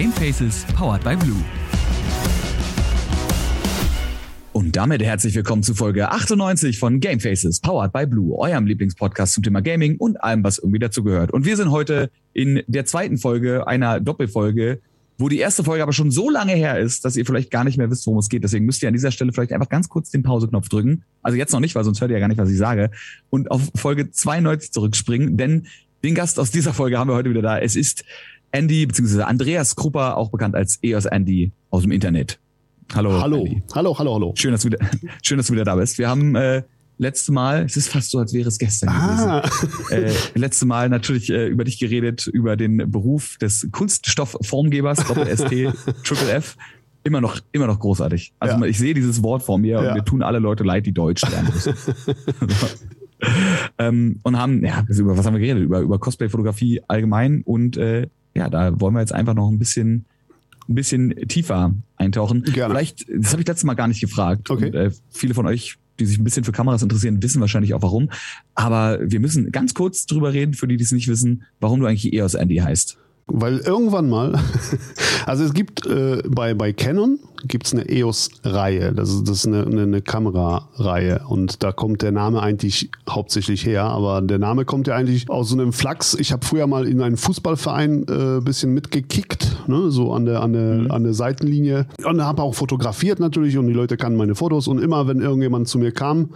Game Faces, powered by Blue. Und damit herzlich willkommen zu Folge 98 von Game Faces, powered by Blue, eurem Lieblingspodcast zum Thema Gaming und allem, was irgendwie dazu gehört. Und wir sind heute in der zweiten Folge einer Doppelfolge, wo die erste Folge aber schon so lange her ist, dass ihr vielleicht gar nicht mehr wisst, worum es geht. Deswegen müsst ihr an dieser Stelle vielleicht einfach ganz kurz den Pauseknopf drücken. Also jetzt noch nicht, weil sonst hört ihr ja gar nicht, was ich sage. Und auf Folge 92 zurückspringen, denn den Gast aus dieser Folge haben wir heute wieder da. Es ist Andy, beziehungsweise Andreas Krupper, auch bekannt als EOS Andy aus dem Internet. Hallo. Hallo. Andy. Hallo, hallo, hallo. Schön, dass du wieder, schön, dass du wieder da bist. Wir haben äh, letzte Mal, es ist fast so, als wäre es gestern Ah, gewesen. Äh, letzte Mal natürlich äh, über dich geredet, über den Beruf des Kunststoffformgebers, Doppel-ST, Triple F. Immer noch, immer noch großartig. Also Ja. ich sehe dieses Wort vor mir Ja. und mir tun alle Leute leid, die Deutsch lernen müssen. ähm, und haben, ja, über was haben wir geredet? Über, über Cosplay-Fotografie allgemein und äh, ja, da wollen wir jetzt einfach noch ein bisschen, ein bisschen tiefer eintauchen. Gerne. Vielleicht, das habe ich letztes Mal gar nicht gefragt. Okay. Und, äh, viele von euch, die sich ein bisschen für Kameras interessieren, wissen wahrscheinlich auch warum. Aber wir müssen ganz kurz drüber reden, für die, die es nicht wissen, warum du eigentlich EOS Andy heißt. Weil irgendwann mal, also es gibt äh, bei, bei Canon gibt's eine EOS-Reihe, das ist, das ist eine, eine, eine Kamerareihe. Und da kommt der Name eigentlich hauptsächlich her, aber der Name kommt ja eigentlich aus so einem Flachs. Ich habe früher mal in einem Fußballverein äh, bisschen mitgekickt, ne, so an der, an der, an der Seitenlinie. Und habe auch fotografiert natürlich. Und die Leute kannten meine Fotos. Und immer, wenn irgendjemand zu mir kam,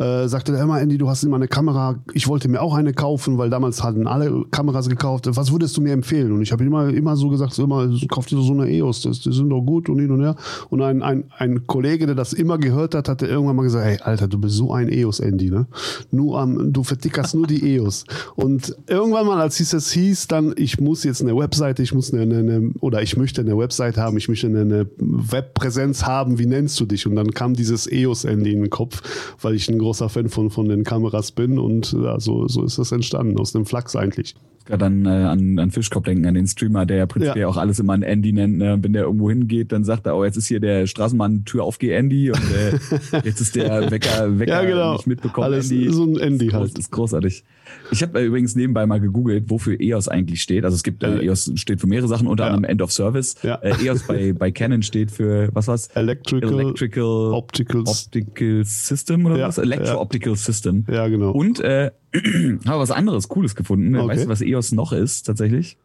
äh, sagte der immer, Andy, du hast immer eine Kamera, ich wollte mir auch eine kaufen, weil damals hatten alle Kameras gekauft. Was würdest du mir empfehlen? Und ich habe immer, immer so gesagt, so immer, kauf dir so eine EOS, das, die sind doch gut und hin und her. Und ein, ein, ein Kollege, der das immer gehört hat, hatte irgendwann mal gesagt, hey, Alter, du bist so ein EOS-Andy, ne? Nur am, du vertickerst nur die EOS. Und irgendwann mal, als es es hieß, dann, ich muss jetzt eine Webseite, ich muss eine, eine, eine oder ich möchte eine Webseite haben, ich möchte eine, eine Webpräsenz haben, wie nennst du dich? Und dann kam dieses EOS-Andy in den Kopf, weil ich ein großer Fan von, von den Kameras bin und ja, so, so ist das entstanden, aus dem Flachs eigentlich. Gerade an, äh, an, an Fischkopf denken, an den Streamer, der ja prinzipiell Ja. auch alles immer an Andy nennt. Ne? Wenn der irgendwo hingeht, dann sagt er, oh, jetzt ist hier der Straßenmann, Tür auf, geh Andy. Und äh, jetzt ist der Wecker, Wecker Ja, genau. nicht mitbekommen, Alles Andy. so ein Andy Groß, halt. ist großartig. Ich habe äh, übrigens nebenbei mal gegoogelt, wofür EOS eigentlich steht. Also es gibt, äh, Äh, EOS steht für mehrere Sachen, unter ja. anderem End of Service. Ja. Äh, EOS bei, bei Canon steht für, was war's? Electrical, Electrical Opticals. Optical System oder Ja, was? Electro-Optical System. ja, genau. Und äh, habe was anderes Cooles gefunden. Okay. Weißt du, was EOS noch ist tatsächlich?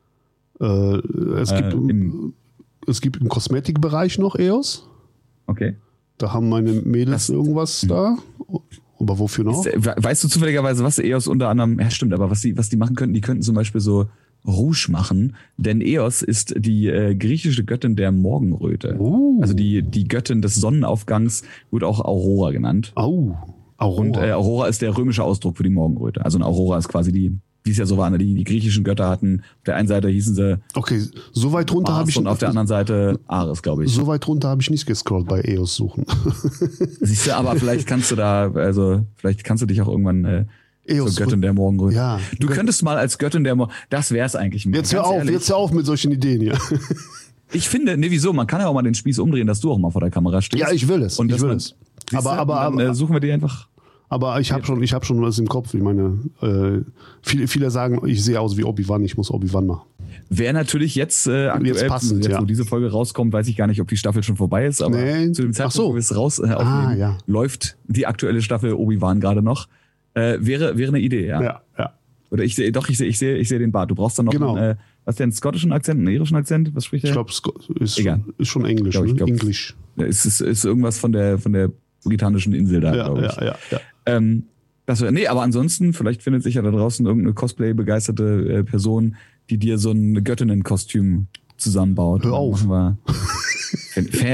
äh, es, Äh, gibt, im- es gibt im Kosmetikbereich noch EOS. Okay. Da haben meine Mädels Das- Hm. irgendwas da. Aber wofür noch? Ist, we- weißt du zufälligerweise, was EOS unter anderem, ja stimmt, aber was die, was die machen könnten, die könnten zum Beispiel so Rouge machen, denn EOS ist die äh, griechische Göttin der Morgenröte. Uh. Also die, die Göttin des Sonnenaufgangs wird auch Aurora genannt. Au. Aurora. Und äh, Aurora ist der römische Ausdruck für die Morgenröte. Also eine Aurora ist quasi die, wie es ja so war, ne, die, die griechischen Götter hatten. Auf der einen Seite hießen sie okay, so weit runter habe ich und auf der anderen Seite Ares, glaube ich. so weit runter habe ich nicht gescrollt bei EOS suchen. Siehst du, aber vielleicht kannst du da, also vielleicht kannst du dich auch irgendwann äh, EOS. zur Göttin der Morgenröte. Ja. Du könntest mal als Göttin der Morgenröte, das wär's eigentlich mal. Jetzt hör auf, ehrlich. jetzt hör auf mit solchen Ideen hier. Ich finde, nee, wieso? Man kann ja auch mal den Spieß umdrehen, dass du auch mal vor der Kamera stehst. Ja, ich will es. Und ich will es. Siehst Aber, aber, Und dann, aber, äh, suchen wir die einfach. aber ich habe schon, ich habe schon was im Kopf. Ich meine, äh, viele, viele sagen, ich sehe aus wie Obi-Wan, ich muss Obi-Wan machen. Wäre natürlich jetzt äh, aktuell, Jetzt passend, jetzt, ja. wo diese Folge rauskommt, weiß ich gar nicht, ob die Staffel schon vorbei ist, aber Nee. zu dem Ach Zeitpunkt, so. wo wir es raus äh, Ah, ja. läuft die aktuelle Staffel Obi-Wan gerade noch. Äh, wäre, wäre eine Idee, ja. Ja, ja. Oder ich sehe, doch, ich sehe, ich sehe, ich sehe den Bart. Du brauchst dann noch Genau. einen, äh, was denn, einen schottischen Akzent, einen irischen Akzent? Was spricht der? Ich glaube, ist, Egal. ist schon Englisch. Glaub ich, ne? glaub- Englisch. Es ist, ist irgendwas von der, von der britanischen Insel da, Ja, glaube ich. ja, ja, ja. Ähm, das nee, aber ansonsten, vielleicht findet sich ja da draußen irgendeine Cosplay-begeisterte äh, Person, die dir so ein Göttinnen-Kostüm zusammenbaut. Hör auf. Fan,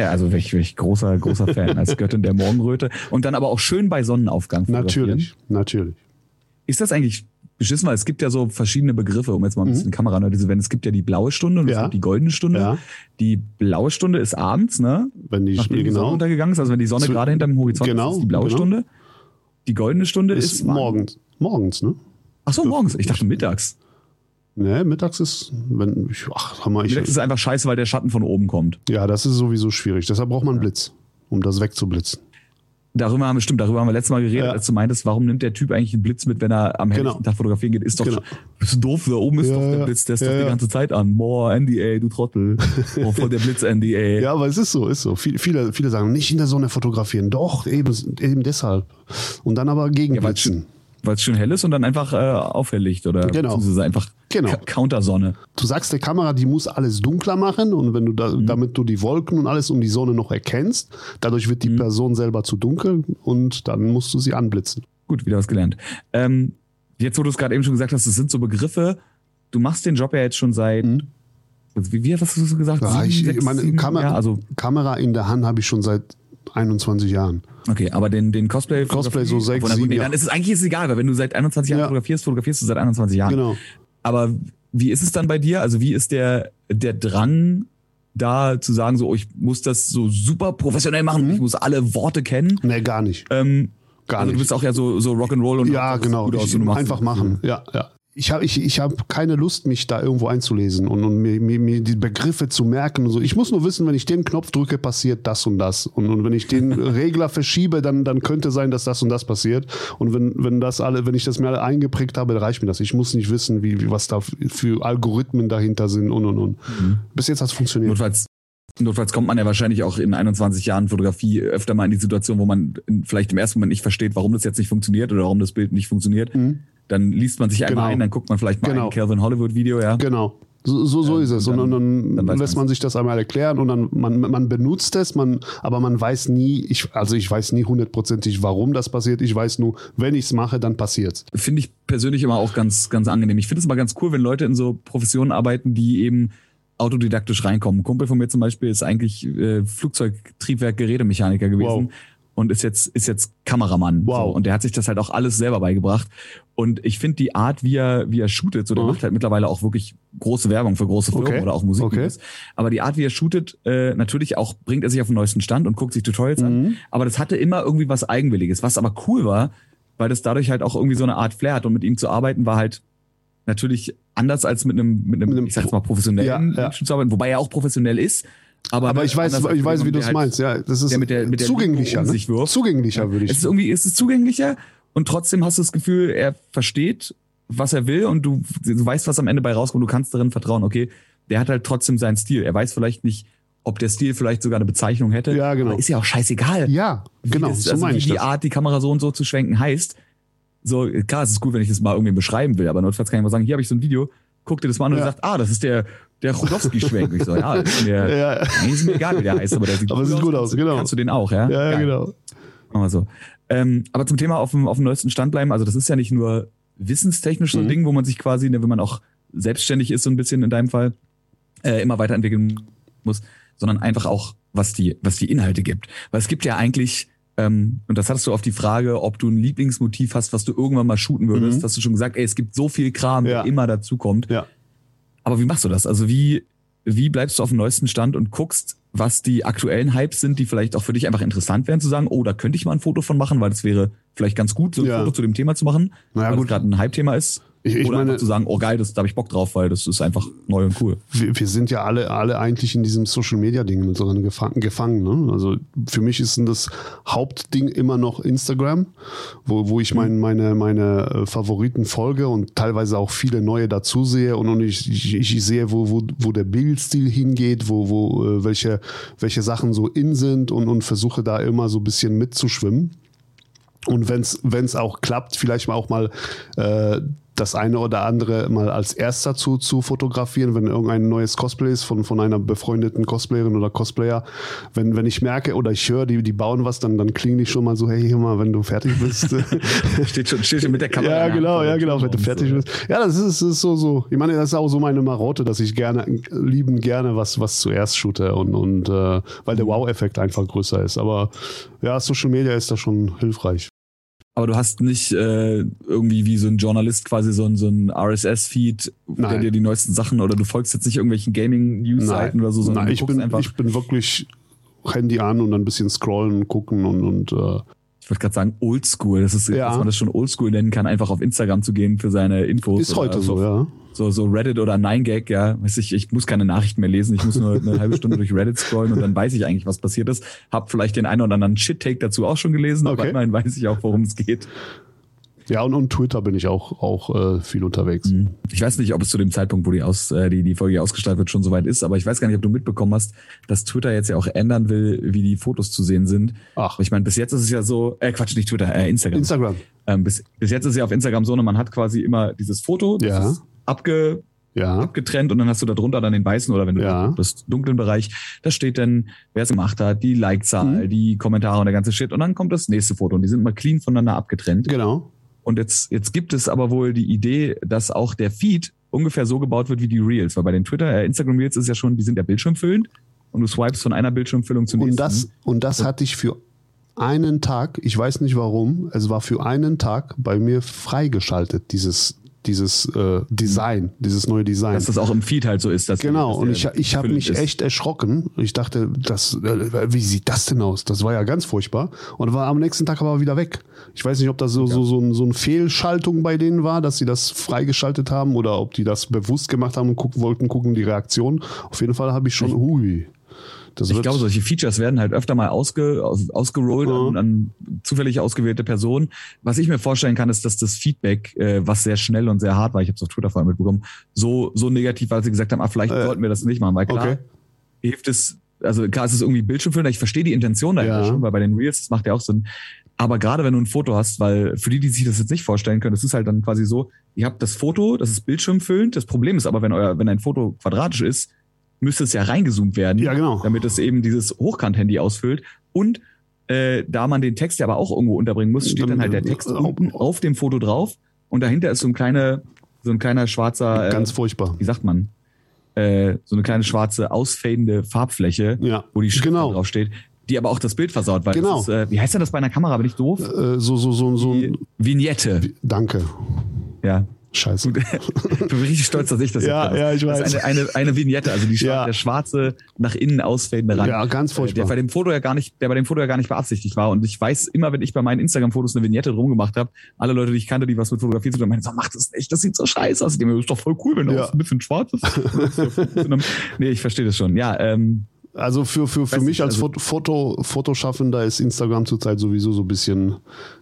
also wirklich, wirklich großer, großer Fan als Göttin der Morgenröte. Und dann aber auch schön bei Sonnenaufgang. Natürlich, natürlich. Ist das eigentlich beschissen, weil es gibt ja so verschiedene Begriffe, um jetzt mal ein bisschen Kamera zu wenden. Es gibt ja die blaue Stunde und es Mhm. Ja. gibt die goldene Stunde. Ja. Die blaue Stunde ist abends, ne? Wenn die, Nachdem die Sonne genau, untergegangen ist, also wenn die Sonne Zu- gerade hinterm Horizont genau, ist, ist die blaue genau. Stunde. Die goldene Stunde ist, ist morgens. Morgens, ne? Ach so, morgens. Ich dachte mittags. Ne, mittags ist, wenn, ich, ach, Hammer, ich, Mittags ist einfach scheiße, weil der Schatten von oben kommt. ja, das ist sowieso schwierig. Deshalb braucht man einen Blitz, um das wegzublitzen. Darüber haben wir, stimmt, darüber haben wir letztes Mal geredet, Ja. als du meintest, warum nimmt der Typ eigentlich einen Blitz mit, wenn er am helllichten Genau. Tag fotografieren geht? Ist doch, Genau. bist du doof, da oben ist Ja, doch der. Blitz, der ist Ja, doch die ganze Zeit an. Boah, NDA, du Trottel. Oh, voll der Blitz NDA. Ja, aber es ist so, ist so. Viel- Viele, viele sagen, nicht in der Sonne fotografieren. Doch, eben, eben deshalb. Und dann aber gegen Blitzen. Weil es schön hell ist und dann einfach äh, aufhellicht oder Genau. beziehungsweise einfach Genau. Countersonne. Du sagst der Kamera, die muss alles dunkler machen und wenn du da, Mhm. damit du die Wolken und alles um die Sonne noch erkennst, dadurch wird die Mhm. Person selber zu dunkel und dann musst du sie anblitzen. Gut, wieder was gelernt. Ähm, jetzt, wo du es gerade eben schon gesagt hast, das sind so Begriffe. Du machst den Job ja jetzt schon seit, Mhm. wie, wie hast du so gesagt? Ja, Sieben, ich, sechs, meine, Kamera, Jahre? Also, Kamera in der Hand habe ich schon seit 21 Jahren. okay, aber den, den Cosplay. Cosplay so sechs, sieben nee. Dann ist es eigentlich ist es egal, weil wenn du seit 21 Jahren Ja. fotografierst, fotografierst du seit 21 Jahren. Genau. Aber wie ist es dann bei dir? Also wie ist der, der Drang, da zu sagen, so, oh, ich muss das so super professionell machen, Mhm. ich muss alle Worte kennen? Nee, gar nicht. Ähm, Gar also du nicht. bist auch ja so, so Rock'n'Roll und Ja, genau. gut aus Ich, und du machst einfach machen. Ja, ja. Ich habe ich, ich hab keine Lust, mich da irgendwo einzulesen und, und mir, mir, mir die Begriffe zu merken und so. Ich muss nur wissen, wenn ich den Knopf drücke, passiert das und das. Und, und wenn ich den Regler verschiebe, dann, dann könnte sein, dass das und das passiert. Und wenn, wenn das alle, wenn ich das mir alle eingeprägt habe, dann reicht mir das. Ich muss nicht wissen, wie, wie was da für Algorithmen dahinter sind und und und. Mhm. Bis jetzt hat es funktioniert. Notfalls, notfalls kommt man ja wahrscheinlich auch in 21 Jahren Fotografie öfter mal in die Situation, wo man vielleicht im ersten Moment nicht versteht, warum das jetzt nicht funktioniert oder warum das Bild nicht funktioniert. Mhm. Dann liest man sich einmal Genau. ein, dann guckt man vielleicht mal Genau. ein Calvin Hollywood Video, ja. Genau. So, so, so Ähm, ist es. und dann- dann, dann weiß lässt man sich das einmal erklären und dann man, man benutzt es, man, aber man weiß nie, ich, also ich weiß nie hundertprozentig, warum das passiert. Ich weiß nur, wenn ich es mache, dann passiert's. finde ich persönlich immer auch ganz, ganz angenehm. Ich finde es immer ganz cool, wenn Leute in so Professionen arbeiten, die eben autodidaktisch reinkommen. Ein Kumpel von mir zum Beispiel ist eigentlich äh, Flugzeugtriebwerk-Gerätemechaniker gewesen. Wow. Und ist jetzt, ist jetzt Kameramann. Wow. So. Und der hat sich das halt auch alles selber beigebracht. Und ich finde die Art, wie er, wie er shootet, so der Mhm. macht halt mittlerweile auch wirklich große Werbung für große Firmen Okay. oder auch Musikvideos. Aber die Art, wie er shootet, äh, natürlich auch bringt er sich auf den neuesten Stand und guckt sich Tutorials an. Mhm. Aber das hatte immer irgendwie was Eigenwilliges, was aber cool war, weil das dadurch halt auch irgendwie so eine Art Flair hat. Und mit ihm zu arbeiten war halt natürlich anders als mit einem, mit einem, Mit einem ich sag jetzt mal, professionellen Ja. Menschen zu arbeiten, wobei er auch professionell ist. Aber, Aber ich weiß, ich weiß, wie du es halt- meinst. Ja, das ist der mit der- mit der zugänglicher. Um Ne? Zugänglicher würde Es ich ist irgendwie, es ist zugänglicher und trotzdem hast du das Gefühl, er versteht, was er will und du, du weißt, was am Ende bei rauskommt. Du kannst darin vertrauen, okay, der hat halt trotzdem seinen Stil. Er weiß vielleicht nicht, ob der Stil vielleicht sogar eine Bezeichnung hätte. Ja, genau. Aber ist ja auch scheißegal. Ja, genau, das, so also meine wie ich die das. Art, die Kamera so und so zu schwenken heißt. So, klar, es ist gut, wenn ich das mal irgendwie beschreiben will, aber notfalls kann ich mal sagen, hier habe ich so ein Video, guck dir das mal an und Ja. sagt, ah, das ist der, der Rudowski-Schwenk. Ich so, ja, ist mir, Ja, nee, ist mir egal, wie der heißt, aber der sieht Aber sieht gut aus, du- genau. Kannst du den auch, ja? ja, ja genau. Machen wir so. Ähm, aber zum Thema auf dem, auf dem neuesten Stand bleiben, also das ist ja nicht nur wissenstechnisch so ein Mhm. Ding, wo man sich quasi, ne, wenn man auch selbstständig ist, so ein bisschen in deinem Fall, äh, immer weiterentwickeln muss, sondern einfach auch, was die, was die Inhalte gibt. Weil es gibt ja eigentlich, ähm, und das hattest du auf die Frage, ob du ein Lieblingsmotiv hast, was du irgendwann mal shooten würdest, Mhm. hast du schon gesagt, ey, es gibt so viel Kram, Ja. der immer dazukommt. Ja. Aber wie machst du das? Also wie, wie bleibst du auf dem neuesten Stand und guckst, was die aktuellen Hypes sind, die vielleicht auch für dich einfach interessant wären, zu sagen, oh, da könnte ich mal ein Foto von machen, weil das wäre vielleicht ganz gut, so ein Ja. Foto zu dem Thema zu machen, Naja, weil es gerade ein Hype-Thema ist. Ich, ich Oder meine, zu sagen, oh geil, das, da habe ich Bock drauf, weil das ist einfach neu und cool. wir, wir sind ja alle, alle eigentlich in diesem Social Media Ding mit drin gefangen. gefangen ne? Also für mich ist das Hauptding immer noch Instagram, wo, wo ich mein, meine, meine äh, Favoriten folge und teilweise auch viele neue dazu sehe und, und ich, ich, ich sehe, wo, wo, wo der Bildstil hingeht, wo, wo äh, welche, welche Sachen so in sind und, und versuche da immer so ein bisschen mitzuschwimmen. Und wenn es auch klappt, vielleicht auch mal äh, das eine oder andere mal als erster zu, zu fotografieren, wenn irgendein neues Cosplay ist von, von einer befreundeten Cosplayerin oder Cosplayer. Wenn, wenn ich merke oder ich höre, die, die bauen was, dann, dann klinge ich schon mal so, hey, hier mal, wenn du fertig bist. Steht schon, steht schon mit der Kamera. ja, in der genau, ja, genau, wenn du fertig so. bist. Ja, das ist, ist so, so. Ich meine, das ist auch so meine Marotte, dass ich gerne, lieben gerne was, was zuerst shoote und, und äh, weil der Wow-Effekt einfach größer ist. Aber ja, Social Media ist da schon hilfreich. Aber du hast nicht äh, irgendwie wie so ein Journalist quasi so ein, so ein RSS-Feed, der dir die neuesten Sachen oder du folgst jetzt nicht irgendwelchen Gaming-News-Seiten oder so, sondern Nein, ich bin, einfach. ich bin wirklich Handy an und ein bisschen scrollen und gucken und, und äh, Ich wollte gerade sagen, oldschool. Das ist, Ja. dass man das schon oldschool nennen kann, einfach auf Instagram zu gehen für seine Infos. Ist heute so, ja. So, so Reddit oder 9gag, ja. Weiß ich, ich muss keine Nachrichten mehr lesen. Ich muss nur eine halbe Stunde durch Reddit scrollen und dann weiß ich eigentlich, was passiert ist. Hab vielleicht den einen oder anderen Shit-Take dazu auch schon gelesen, aber Okay. immerhin weiß ich auch, worum es geht. Ja, und, und Twitter bin ich auch, auch äh, viel unterwegs. Ich weiß nicht, ob es zu dem Zeitpunkt, wo die, aus, äh, die, die Folge ausgestrahlt wird, schon soweit ist, aber ich weiß gar nicht, ob du mitbekommen hast, dass Twitter jetzt ja auch ändern will, wie die Fotos zu sehen sind. Ach. Ich meine, bis jetzt ist es ja so, äh, Quatsch, nicht Twitter, äh, Instagram. Instagram. ähm, bis, bis jetzt ist es ja auf Instagram so, ne, man hat quasi immer dieses Foto, das Ja. ist abge, Ja. abgetrennt und dann hast du da drunter dann den weißen oder wenn du Ja. das dunklen Bereich, da steht dann, wer es gemacht hat, die Like-Zahl, Mhm. die Kommentare und der ganze Shit und dann kommt das nächste Foto und die sind mal clean voneinander abgetrennt. Genau. Und jetzt, jetzt gibt es aber wohl die Idee, dass auch der Feed ungefähr so gebaut wird wie die Reels, weil bei den Twitter, äh, Instagram Reels ist ja schon, die sind ja bildschirmfüllend und du swipest von einer Bildschirmfüllung zur Und nächsten. das, und das hatte ich für einen Tag, ich weiß nicht warum, es war für einen Tag bei mir freigeschaltet, dieses, dieses äh, Design, dieses neue Design. dass das auch im Feed halt so ist. Dass Genau, und ich, ich habe mich ist. echt erschrocken. Ich dachte, das, äh, wie sieht das denn aus? Das war ja ganz furchtbar. Und war am nächsten Tag aber wieder weg. Ich weiß nicht, ob das so, so, so, ein, so eine Fehlschaltung bei denen war, dass sie das freigeschaltet haben oder ob die das bewusst gemacht haben und gucken, wollten gucken, die Reaktion. Auf jeden Fall habe ich schon, hui. Das Ich glaube, solche Features werden halt öfter mal ausge, aus, ausgerollt an, Mhm. an zufällig ausgewählte Personen. Was ich mir vorstellen kann, ist, dass das Feedback, äh, was sehr schnell und sehr hart war, ich habe es auf Twitter vorher mitbekommen, so, so negativ war, dass sie gesagt haben, ah, vielleicht Äh, sollten wir das nicht machen, weil klar, okay. hilft es, also klar, es ist irgendwie Bildschirmfüller, ich verstehe die Intention dahinter Ja. schon, weil bei den Reels, das macht ja auch Sinn. Aber gerade wenn du ein Foto hast, weil für die, die sich das jetzt nicht vorstellen können, das ist halt dann quasi so, ihr habt das Foto, das ist bildschirmfüllend. Das Problem ist aber, wenn euer, wenn ein Foto quadratisch ist, müsste es ja reingezoomt werden, Ja, genau. damit es eben dieses Hochkant-Handy ausfüllt. Und äh, da man den Text ja aber auch irgendwo unterbringen muss, steht dann halt der Text Äh, unten auf dem Foto drauf und dahinter ist so ein kleiner, so ein kleiner schwarzer, äh, Ganz furchtbar. wie sagt man, äh, so eine kleine schwarze ausfadende Farbfläche, Ja, wo die Schrift genau. drauf steht, die aber auch das Bild versaut, weil Genau. ist, äh, wie heißt denn das bei einer Kamera, bin ich doof? Äh, so, so, so, so. Die Vignette. Danke. Ja. Scheiße. Ich bin richtig stolz, dass ich das Ja, jetzt ja, ich Das weiß. ist eine, eine, eine Vignette, also die, schwa- Ja. der schwarze, nach innen ausfadende Rand. Ja, ganz Äh, Der furchtbar. bei dem Foto ja gar nicht, der bei dem Foto ja gar nicht beabsichtigt war. Und ich weiß immer, wenn ich bei meinen Instagram-Fotos eine Vignette drum gemacht habe, alle Leute, die ich kannte, die was mit Fotografie zu tun haben, meinen, so, mach das nicht, das sieht so scheiße aus. Ich denke mir, das ist doch voll cool, wenn da Ja. auch ein bisschen schwarz ist. nee, ich verstehe das schon. Ja, ähm, Also für, für, für mich als also- Foto, Fotoschaffender ist Instagram zurzeit sowieso so ein bisschen,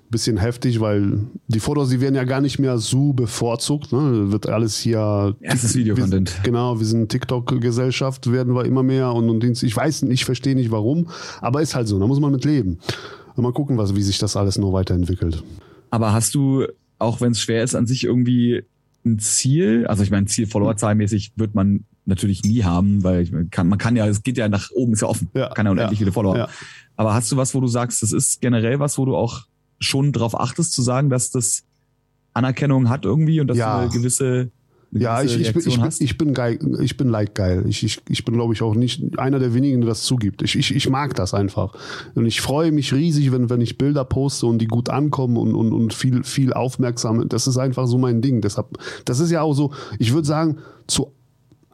bisschen heftig, weil die Fotos, die werden ja gar nicht mehr so bevorzugt. Ne? Wird alles hier. Ja, es ist Videocontent. Genau, wir sind TikTok-Gesellschaft, werden wir immer mehr und, und ich weiß nicht, ich verstehe nicht warum, aber ist halt so, da muss man mit leben. Mal gucken, was, wie sich das alles noch weiterentwickelt. aber hast du, auch wenn es schwer ist, an sich irgendwie ein Ziel? Also ich meine, Ziel Followerzahlmäßig wird man natürlich nie haben, weil man kann, man kann ja, es geht ja nach oben, ist ja offen. Ja, kann ja unendlich ja, viele Follower. ja. Aber hast du was, wo du sagst, das ist generell was, wo du auch schon drauf achtest, zu sagen, dass das Anerkennung hat irgendwie und dass Ja. du eine gewisse, Ja, ich, ich, bin, ich, bin, ich bin geil, ich bin like geil. Ich, ich, ich bin, glaube ich, auch nicht einer der wenigen, der das zugibt. Ich, ich, ich mag das einfach. Und ich freue mich riesig, wenn, wenn ich Bilder poste und die gut ankommen und, und, und viel, viel aufmerksam. Das ist einfach so mein Ding. Deshalb, das ist ja auch so, ich würde sagen, zu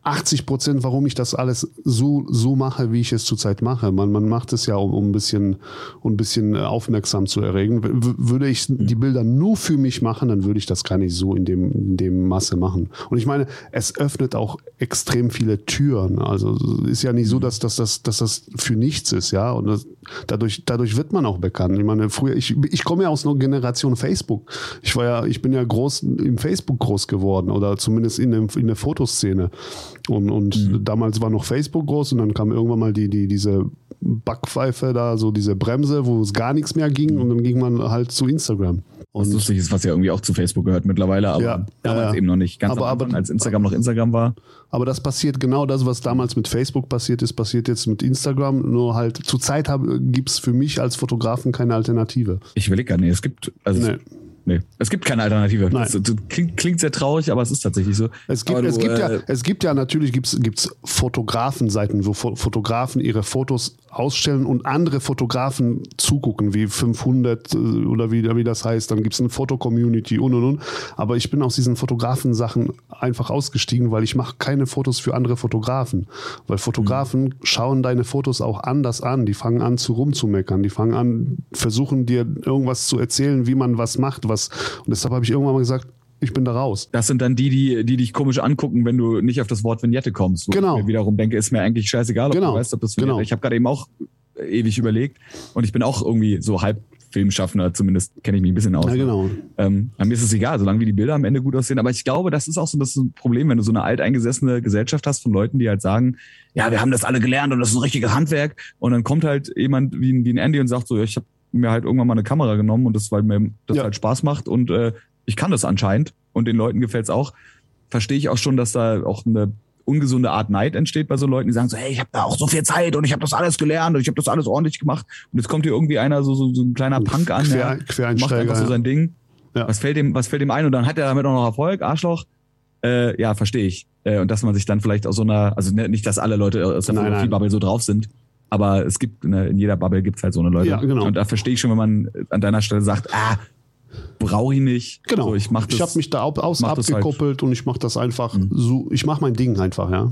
80 Prozent, warum ich das alles so, so mache, wie ich es zurzeit mache. Man, man macht es ja, um, um ein bisschen, um ein bisschen äh, aufmerksam zu erregen. W würde ich die Bilder nur für mich machen, dann würde ich das gar nicht so in dem, in dem Masse machen. Und ich meine, es öffnet auch extrem viele Türen. Also ist ja nicht so, dass, dass, dass, dass das für nichts ist, ja. Und das, dadurch, dadurch wird man auch bekannt. Ich meine, früher, ich, ich komme ja aus einer Generation Facebook. Ich war ja, ich bin ja groß im Facebook groß geworden oder zumindest in, dem, in der Fotoszene. Und, und damals war noch Facebook groß und dann kam irgendwann mal die, die, diese Backpfeife da, so diese Bremse, wo es gar nichts mehr ging und dann ging man halt zu Instagram. Was Und lustig ist, was ja irgendwie auch zu Facebook gehört mittlerweile, aber Ja, damals ja, eben noch nicht. Ganz Aber- Anfang, aber- als Instagram noch Instagram war. Aber das passiert genau das, was damals mit Facebook passiert ist, passiert jetzt mit Instagram. Nur halt zurzeit gibt es für mich als Fotografen keine Alternative. Ich überlege gar nicht, es gibt, also Nee. Nee, es gibt keine Alternative. Nein. Das, das klingt, klingt sehr traurig, aber es ist tatsächlich so. Es gibt, Aber es du, gibt, ja, äh, es gibt ja natürlich gibt's, gibt's Fotografenseiten, wo Fo Fotografen ihre Fotos ausstellen und andere Fotografen zugucken, wie 500 äh, oder wie, wie das heißt. Dann gibt es eine Foto-Community und und und. Aber ich bin aus diesen Fotografen-Sachen einfach ausgestiegen, weil ich mache keine Fotos für andere Fotografen. Weil Fotografen Mhm. schauen deine Fotos auch anders an. Die fangen an zu rumzumeckern. Die fangen an, versuchen dir irgendwas zu erzählen, wie man was macht. Was. Und deshalb habe ich irgendwann mal gesagt, ich bin da raus. Das sind dann die, die, die dich komisch angucken, wenn du nicht auf das Wort Vignette kommst. Genau. Ich wiederum denke, ist mir eigentlich scheißegal, ob Genau. du weißt, ob das Vignette Genau. Ich habe gerade eben auch ewig überlegt und ich bin auch irgendwie so halb Filmschaffender, zumindest kenne ich mich ein bisschen aus. Ja, genau. Ähm, mir ist es egal, solange wie die Bilder am Ende gut aussehen. Aber ich glaube, das ist auch so das Problem, wenn du so eine alteingesessene Gesellschaft hast von Leuten, die halt sagen, ja, wir haben das alle gelernt und das ist ein richtiges Handwerk. Und dann kommt halt jemand wie, ein- wie ein Andy und sagt so, ja, ich habe mir halt irgendwann mal eine Kamera genommen und das, weil mir das Ja. halt Spaß macht und äh, ich kann das anscheinend und den Leuten gefällt's auch. Verstehe ich auch schon, dass da auch eine ungesunde Art Neid entsteht bei so Leuten, die sagen so, hey, ich habe da auch so viel Zeit und ich habe das alles gelernt und ich habe das alles ordentlich gemacht. Und jetzt kommt hier irgendwie einer, so, so, so ein kleiner Punk an, Quer, ja, macht einfach so sein Ding. Ja. Was fällt dem, was fällt dem ein? Und dann hat er damit auch noch Erfolg, Arschloch. Äh, ja, verstehe ich. Äh, und dass man sich dann vielleicht aus so einer, also ne, nicht, dass alle Leute aus der. Fotografie-Bubble so drauf sind, aber es gibt, ne, in jeder Bubble gibt's halt so eine Leute. Ja, genau. Und da verstehe ich schon, wenn man an deiner Stelle sagt, ah, brauche ich nicht. Genau. So, ich mach das, ich habe mich da au- aus halt. abgekoppelt und ich mache das einfach Mhm. so. Ich mache mein Ding einfach, ja.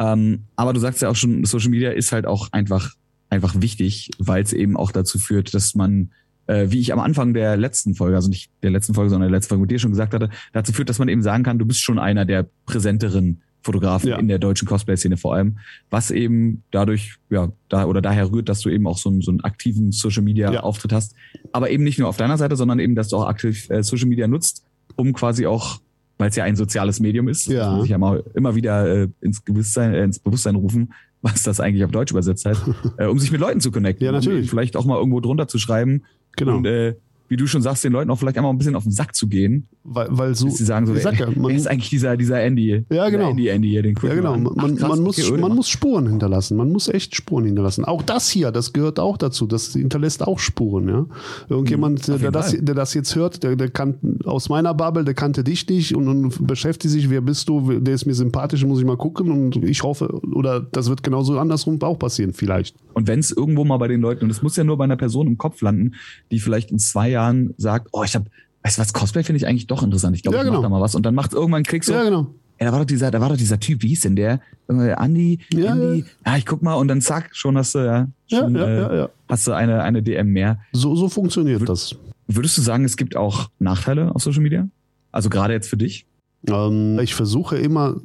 Ähm, aber du sagst ja auch schon, Social Media ist halt auch einfach, einfach wichtig, weil es eben auch dazu führt, dass man, äh, wie ich am Anfang der letzten Folge, also nicht der letzten Folge, sondern der letzten Folge mit dir schon gesagt hatte, dazu führt, dass man eben sagen kann, du bist schon einer der präsenteren Fotografen Ja. in der deutschen Cosplay-Szene vor allem, was eben dadurch, ja, da oder daher rührt, dass du eben auch so einen, so einen aktiven Social Media Ja. Auftritt hast. Aber eben nicht nur auf deiner Seite, sondern eben, dass du auch aktiv äh, Social Media nutzt, um quasi auch, weil es ja ein soziales Medium ist, das Ja. muss sich ja mal immer wieder äh, ins Bewusstsein, äh, ins Bewusstsein rufen, was das eigentlich auf Deutsch übersetzt heißt, äh, um sich mit Leuten zu connecten. Ja, natürlich. Um vielleicht auch mal irgendwo drunter zu schreiben Genau. und äh, wie du schon sagst, den Leuten auch vielleicht einmal ein bisschen auf den Sack zu gehen, weil, weil so. sie sagen so, sag ja, wer, man- wer ist eigentlich dieser, dieser Andy? Ja, genau. Andy, Andy hier, den Ja, genau. Man, Ach, man, krass, man, muss, okay, man muss Spuren hinterlassen. Man muss echt Spuren hinterlassen. Auch das hier, das gehört auch dazu. Das hinterlässt auch Spuren. Ja? Irgendjemand, Mhm, der, das, der das jetzt hört, der, der kann aus meiner Bubble, der kannte dich nicht und, und beschäftigt sich, wer bist du, der ist mir sympathisch, muss ich mal gucken. Und ich hoffe, oder das wird genauso andersrum auch passieren, vielleicht. Und wenn es irgendwo mal bei den Leuten, und es muss ja nur bei einer Person im Kopf landen, die vielleicht in zwei Jahren sagt, oh, ich habe, weißt du was, Cosplay finde ich eigentlich doch interessant. Ich glaube, Ja, ich mach genau. da mal was. Und dann macht irgendwann Klick so, Ja, genau. ey, da war doch dieser, da war doch dieser Typ, wie hieß denn der? Äh, Andi, Ja, Andy, ja. ich guck mal und dann zack, schon hast du ja, Ja, schon, ja, äh, ja, ja. hast du eine, eine DM mehr. So, so funktioniert das. Würdest du sagen, es gibt auch Nachteile auf Social Media? Also gerade jetzt für dich? Ähm, ich versuche immer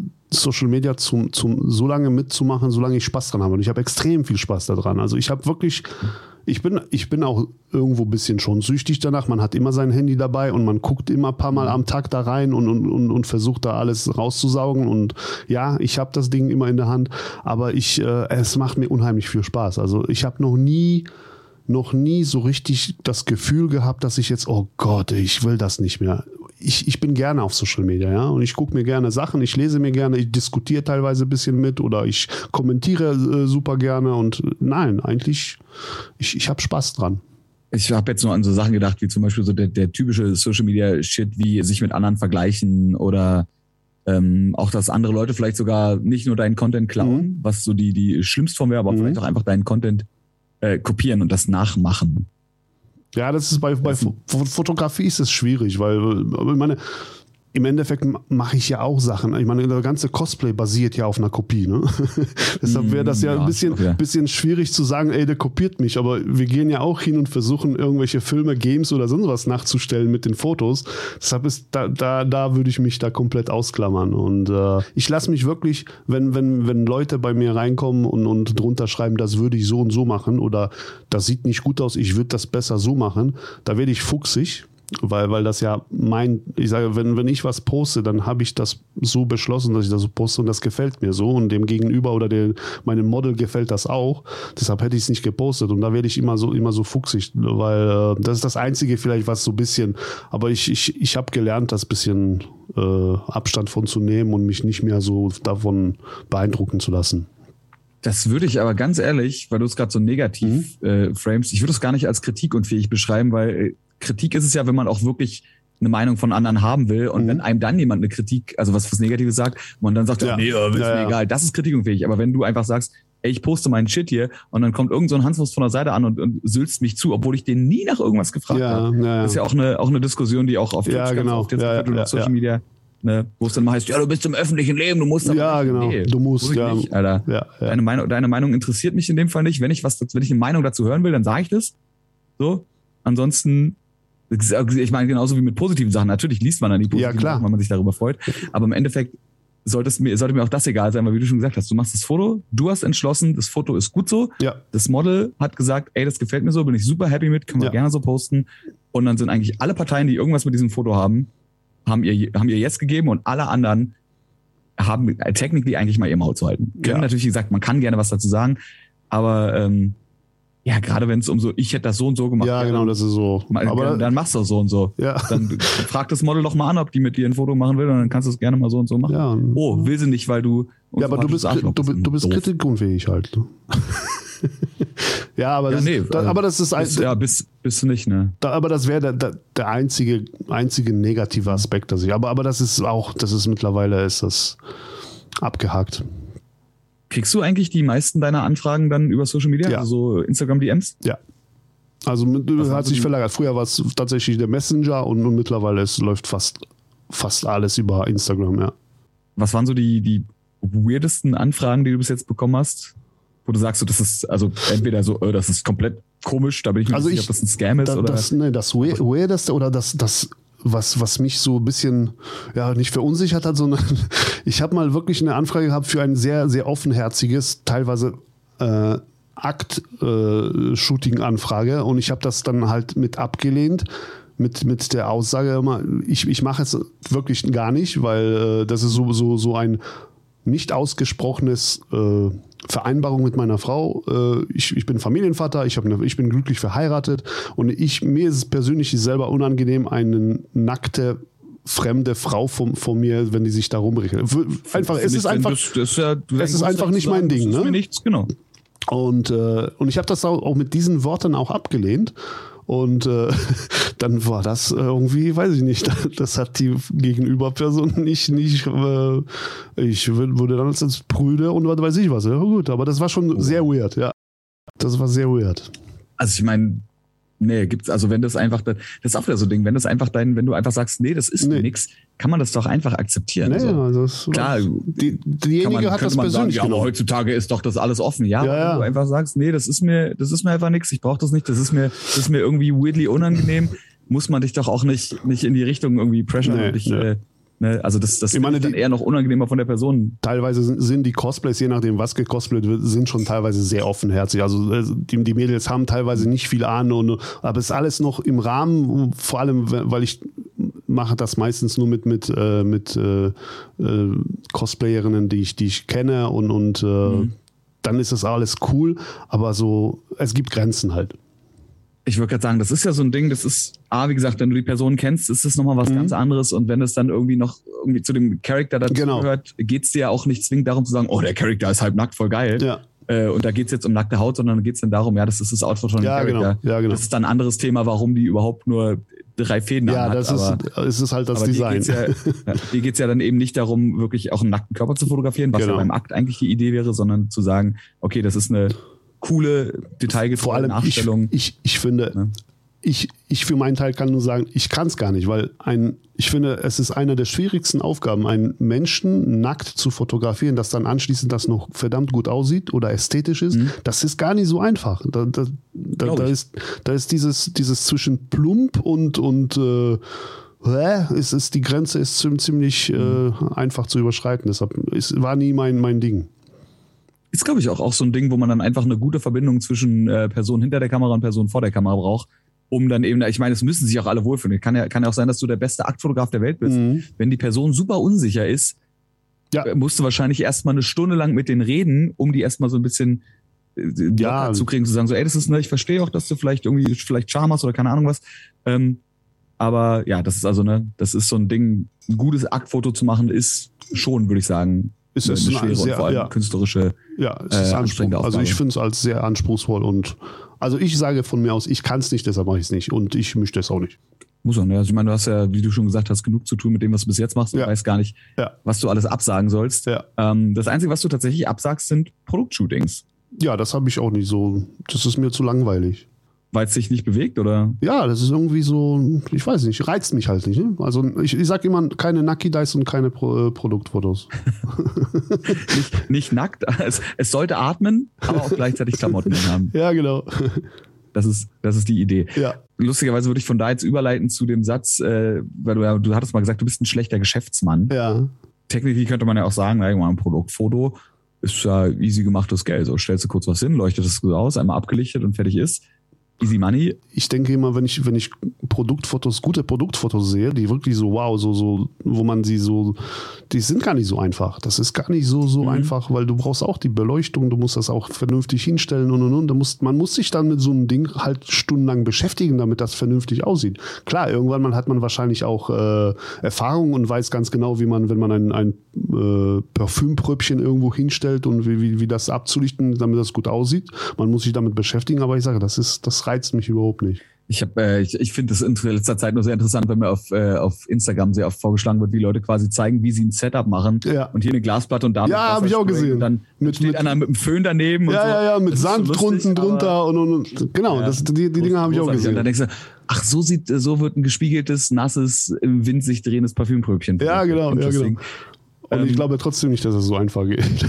Social Media zum, zum, so lange mitzumachen, solange ich Spaß dran habe. Und ich habe extrem viel Spaß daran. Also ich habe wirklich, ich bin, ich bin auch irgendwo ein bisschen schon süchtig danach. Man hat immer sein Handy dabei und man guckt immer ein paar Mal am Tag da rein und, und, und, und versucht da alles rauszusaugen. Und ja, ich habe das Ding immer in der Hand, aber ich, äh, es macht mir unheimlich viel Spaß. Also ich habe noch nie noch nie so richtig das Gefühl gehabt, dass ich jetzt, oh Gott, ich will das nicht mehr. Ich, ich bin gerne auf Social Media, ja, und ich gucke mir gerne Sachen, ich lese mir gerne, ich diskutiere teilweise ein bisschen mit oder ich kommentiere äh, super gerne und äh, nein, eigentlich, ich, ich habe Spaß dran. Ich habe jetzt nur an so Sachen gedacht, wie zum Beispiel so der, der typische Social Media Shit, wie sich mit anderen vergleichen oder ähm, auch, dass andere Leute vielleicht sogar nicht nur deinen Content klauen, was so die, die Schlimmstform wäre, aber Mhm. vielleicht auch einfach deinen Content äh, kopieren und das nachmachen. Ja, das ist bei, bei Fotografie ist es schwierig, weil äh, ich meine, im Endeffekt mache ich ja auch Sachen. Ich meine, der ganze Cosplay basiert ja auf einer Kopie. Ne? Deshalb wäre das ja, Ja, ein bisschen, okay. bisschen schwierig zu sagen, ey, der kopiert mich. Aber wir gehen ja auch hin und versuchen, irgendwelche Filme, Games oder sonst was nachzustellen mit den Fotos. Deshalb ist da, da, da würde ich mich da komplett ausklammern. Und äh, ich lasse mich wirklich, wenn, wenn, wenn Leute bei mir reinkommen und, und drunter schreiben, das würde ich so und so machen oder das sieht nicht gut aus, ich würde das besser so machen, da werde ich fuchsig weil, weil das ja mein, ich sage, wenn, wenn ich was poste, dann habe ich das so beschlossen, dass ich das so poste und das gefällt mir so und dem Gegenüber oder dem, meinem Model gefällt das auch. Deshalb hätte ich es nicht gepostet und da werde ich immer so, immer so fuchsig, weil äh, das ist das Einzige vielleicht, was so ein bisschen, aber ich, ich, ich habe gelernt, das bisschen äh, Abstand von zu nehmen und mich nicht mehr so davon beeindrucken zu lassen. Das würde ich aber ganz ehrlich, weil du es gerade so negativ Mhm. äh, frames, ich würde es gar nicht als kritikunfähig beschreiben, weil äh, Kritik ist es ja, wenn man auch wirklich eine Meinung von anderen haben will. Und Mhm. wenn einem dann jemand eine Kritik, also was was Negatives sagt, und man dann sagt, Ja. ja. nee, äh, ist Ja, mir ja. egal, das ist kritikunfähig. Aber wenn du einfach sagst, ey, ich poste meinen Shit hier und dann kommt irgend so ein Hanswurst von der Seite an und, und sülzt mich zu, obwohl ich den nie nach irgendwas gefragt Ja, habe. ja, ja. Das ist ja auch eine, auch eine Diskussion, die auch auf Ja, ganz genau. oft jetzt Ja, und ja, auf Social ja. Media, ne, wo es dann mal heißt, ja, du bist im öffentlichen Leben, du musst Ja, genau. Du musst, ja. Nicht. Ja, ja. Deine, Meinung, deine Meinung interessiert mich in dem Fall nicht. Wenn ich was, wenn ich eine Meinung dazu hören will, dann sage ich das. So. Ansonsten, ich meine, genauso wie mit positiven Sachen. Natürlich liest man dann die positiven Ja, klar. Sachen, weil man sich darüber freut. Aber im Endeffekt sollte, es mir, sollte mir auch das egal sein, weil wie du schon gesagt hast, du machst das Foto, du hast entschlossen, das Foto ist gut so. ja. Das Model hat gesagt, ey, das gefällt mir so, bin ich super happy mit, können wir Ja. gerne so posten. Und dann sind eigentlich alle Parteien, die irgendwas mit diesem Foto haben, haben ihr, haben ihr Yes gegeben und alle anderen haben technically eigentlich mal ihr Maul zu halten. Können Ja. natürlich gesagt, man kann gerne was dazu sagen, aber ähm, ja, gerade wenn es um so, ich hätte das so und so gemacht. Ja, genau, das ist so. Mal, Aber dann machst du es so und so. ja, Dann frag das Model doch mal an, ob die mit dir ein Foto machen will und dann kannst du es gerne mal so und so machen. ja. Oh, will sie nicht, weil du. Ja, aber du bist, Arschloch du, du bist kritikunfähig halt. ne? ja, aber Ja, das, nee, da, also, aber das ist ein, Bist, ja, bist, bist du nicht, ne? da, aber das wäre der, der, der einzige, einzige negative Aspekt, dass ich. Aber, aber das ist auch, das ist mittlerweile ist das abgehakt. Kriegst du eigentlich die meisten deiner Anfragen dann über Social Media? Ja. Also so Instagram DMs? Ja. Also mit, hat sich verlagert. Früher war es tatsächlich der Messenger und, und mittlerweile es läuft fast, fast alles über Instagram, ja. Was waren so die, die weirdesten Anfragen, die du bis jetzt bekommen hast? Wo du sagst, so, das ist, also entweder so, äh, das ist komplett komisch, da bin ich mir Also nicht ich- sicher, ob das ein Scam ist Da, oder. das, nee, das Weir- Weirdeste oder das, das was, was mich so ein bisschen, ja, nicht verunsichert hat, sondern ich habe mal wirklich eine Anfrage gehabt für ein sehr, sehr offenherziges, teilweise äh, Akt-Shooting-Anfrage und ich habe das dann halt mit abgelehnt. Mit, mit der Aussage ich, ich mache es wirklich gar nicht, weil äh, das ist so, so, so ein nicht ausgesprochenes äh, Vereinbarung mit meiner Frau. Äh, ich, ich bin Familienvater, ich, eine, ich bin glücklich verheiratet und ich, mir ist es persönlich selber unangenehm, eine nackte fremde Frau von, von mir, wenn die sich da rumrichtet. Einfach, es ist einfach, Das, das ja, es ist einfach nicht mein Ding, ne? mir nichts, genau. und, äh, und ich habe das auch, auch mit diesen Worten auch abgelehnt. Und äh, dann war das irgendwie, weiß ich nicht, das hat die Gegenüberperson nicht, nicht äh, ich wurde dann als prüde und was weiß ich was. Ja, gut, aber das war schon sehr weird, ja. Das war sehr weird. Also ich meine, nee, gibt's, also wenn das einfach, das ist auch wieder so ein Ding, wenn das einfach dein, wenn du einfach sagst, nee, das ist Nee. nix, kann man das doch einfach akzeptieren. Nee, also, also das klar, die, diejenige man, hat das man sagen, persönlich ja, aber heutzutage ist doch das alles offen. Ja, Ja, ja. wenn du einfach sagst, nee, das ist mir, das ist mir einfach nix, ich brauche das nicht, das ist mir, das ist mir irgendwie weirdly unangenehm, muss man dich doch auch nicht, nicht in die Richtung irgendwie pressure Nee, und dich, nee. äh, ne, also das, das Ich meine, dann die- eher noch unangenehmer von der Person. Teilweise sind- sind die Cosplays, je nachdem, was gecosplayt wird, sind schon teilweise sehr offenherzig. Also äh, die, die Mädels haben teilweise nicht viel Ahnung, und, aber es ist alles noch im Rahmen, vor allem, weil ich mache das meistens nur mit, mit, äh, mit äh, äh, Cosplayerinnen, die ich, die ich kenne und, und äh, Mhm. dann ist das alles cool, aber so, es gibt Grenzen halt. Ich würde gerade sagen, das ist ja so ein Ding, das ist, ah, wie gesagt, wenn du die Person kennst, ist das nochmal was Mhm. ganz anderes. Und wenn es dann irgendwie noch irgendwie zu dem Charakter dazu Genau. gehört, geht's dir ja auch nicht zwingend darum zu sagen, oh, der Charakter ist halb nackt, voll geil. Ja, Äh, und da geht's jetzt um nackte Haut, sondern geht's dann darum, ja, das ist das Outfit von dem ja genau. Charakter. Ja, genau. Das ist dann ein anderes Thema, warum die überhaupt nur drei Fäden Ja, anhat. das aber, ist, es ist halt das Design. Dir geht's, ja, ja, geht's ja dann eben nicht darum, wirklich auch einen nackten Körper zu fotografieren, was Genau. ja beim Akt eigentlich die Idee wäre, sondern zu sagen, okay, das ist eine coole, Vor detailgetreue allem, ich, ich, ich finde, Ne? ich, ich für meinen Teil kann nur sagen, ich kann es gar nicht, weil ein, ich finde, es ist eine der schwierigsten Aufgaben, einen Menschen nackt zu fotografieren, dass dann anschließend das noch verdammt gut aussieht oder ästhetisch ist. Das ist gar nicht so einfach. Da, da, da, da, ist, da ist dieses, dieses zwischen plump und, und äh, hä, ist, die Grenze ist ziem- ziemlich äh, einfach zu überschreiten. Deshalb ist, war nie mein, mein Ding. Ist, glaube ich, auch, auch so ein Ding, wo man dann einfach eine gute Verbindung zwischen äh, Person hinter der Kamera und Person vor der Kamera braucht, um dann eben, ich meine, es müssen sich auch alle wohlfühlen. Kann ja, kann ja auch sein, dass du der beste Aktfotograf der Welt bist. Mhm. Wenn die Person super unsicher ist, Ja. äh, musst du wahrscheinlich erstmal eine Stunde lang mit denen reden, um die erstmal so ein bisschen äh, Ja. zu kriegen, zu sagen, so, ey, das ist, ne, ich verstehe auch, dass du vielleicht irgendwie vielleicht Charme hast oder keine Ahnung was. Ähm, aber ja, das ist also, ne, das ist so ein Ding, ein gutes Aktfoto zu machen, ist schon, würde ich sagen, Es eine ist eine schwere sehr- und vor allem ja. künstlerische Ja, es äh, ist anstrengende Anspruch. Also ich Aufgabe. finde es als sehr anspruchsvoll und also ich sage von mir aus, ich kann es nicht, deshalb mache ich es nicht und ich möchte es auch nicht. Muss man, ja. Also ich meine, du hast ja, wie du schon gesagt hast, genug zu tun mit dem, was du bis jetzt machst und Ja. weißt gar nicht, Ja. was du alles absagen sollst. Ja. Ähm, das Einzige, was du tatsächlich absagst, sind Produktshootings. Ja, das habe ich auch nicht so. Das ist mir zu langweilig. Weil es dich nicht bewegt, oder? Ja, das ist irgendwie so, ich weiß nicht, reizt mich halt nicht. Ne? Also ich, ich sag immer, keine Nucky Dice und keine Pro, äh, Produktfotos. Nicht, nicht nackt. Es, es sollte atmen, aber auch gleichzeitig Klamotten haben. Ja, genau. Das ist, das ist die Idee. ja. Lustigerweise würde ich von da jetzt überleiten zu dem Satz, äh, weil du ja, du hattest mal gesagt, du bist ein schlechter Geschäftsmann. Ja. Technically könnte man ja auch sagen, na, irgendwann ein Produktfoto ist ja easy gemachtes Geld. So stellst du kurz was hin, leuchtet es gut aus, einmal abgelichtet und fertig ist. Easy money. Ich denke immer, wenn ich, wenn ich Produktfotos, gute Produktfotos sehe, die wirklich so, wow, so, so, wo man sie so, die sind gar nicht so einfach. Das ist gar nicht so, so Mhm. einfach, weil du brauchst auch die Beleuchtung, du musst das auch vernünftig hinstellen und und und. Da muss, man muss sich dann mit so einem Ding halt stundenlang beschäftigen, damit das vernünftig aussieht. Klar, irgendwann mal hat man wahrscheinlich auch äh, Erfahrung und weiß ganz genau, wie man, wenn man ein, ein äh, Parfümpröbchen irgendwo hinstellt und wie, wie, wie das abzulichten, damit das gut aussieht. Man muss sich damit beschäftigen, aber ich sage, das ist, das reizt mich überhaupt nicht. Ich habe, äh, ich, ich finde das in letzter Zeit nur sehr interessant, wenn mir auf, äh, auf Instagram sehr oft vorgeschlagen wird, wie Leute quasi zeigen, wie sie ein Setup machen. Ja. Und hier eine Glasplatte und da Ja, hab Wasser ich auch gesehen. Und dann Mit- steht mit- einer mit einem Föhn daneben. Ja, so. ja, ja, mit Sand so drunten drunter und, und, und genau, Ja. das, die, die Dinge habe ich auch Großartig. Und dann gesehen. denkst du, ach, so sieht, so wird ein gespiegeltes, nasses, im Wind sich drehendes Parfümpröbchen. Ja, genau, ja, Interesting. Und ich Ähm, glaube trotzdem nicht, dass es so einfach geht.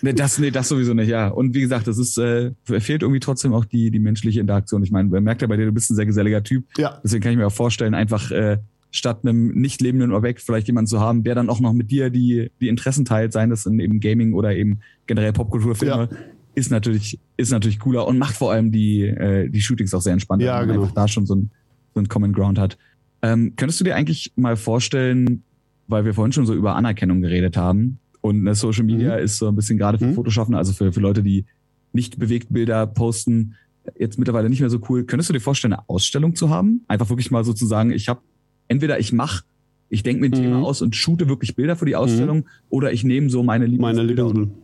Nee, das, nee, das sowieso nicht, ja. Und wie gesagt, das ist, äh, fehlt irgendwie trotzdem auch die, die menschliche Interaktion. Ich meine, man merkt ja bei dir, du bist ein sehr geselliger Typ. ja, Deswegen kann ich mir auch vorstellen, einfach äh, statt einem nicht lebenden Objekt vielleicht jemanden zu haben, der dann auch noch mit dir die, die Interessen teilt, seien das in eben Gaming oder eben generell Popkulturfilme, ist natürlich, ist natürlich cooler und macht vor allem die, äh, die Shootings auch sehr entspannt, Ja, weil man genau. einfach da schon so ein, so ein Common Ground hat. Ähm, könntest du dir eigentlich mal vorstellen, weil wir vorhin schon so über Anerkennung geredet haben und ne, Social Media Mhm. ist so ein bisschen gerade für Mhm. Fotoschaffende, also für, für Leute, die nicht bewegt Bilder posten, jetzt mittlerweile nicht mehr so cool. Könntest du dir vorstellen, eine Ausstellung zu haben? Einfach wirklich mal sozusagen, ich habe entweder ich mache, ich denke mir ein Mhm. Thema aus und shoote wirklich Bilder für die Ausstellung oder ich nehme so meine meine Lieblingsbilder und Lieblings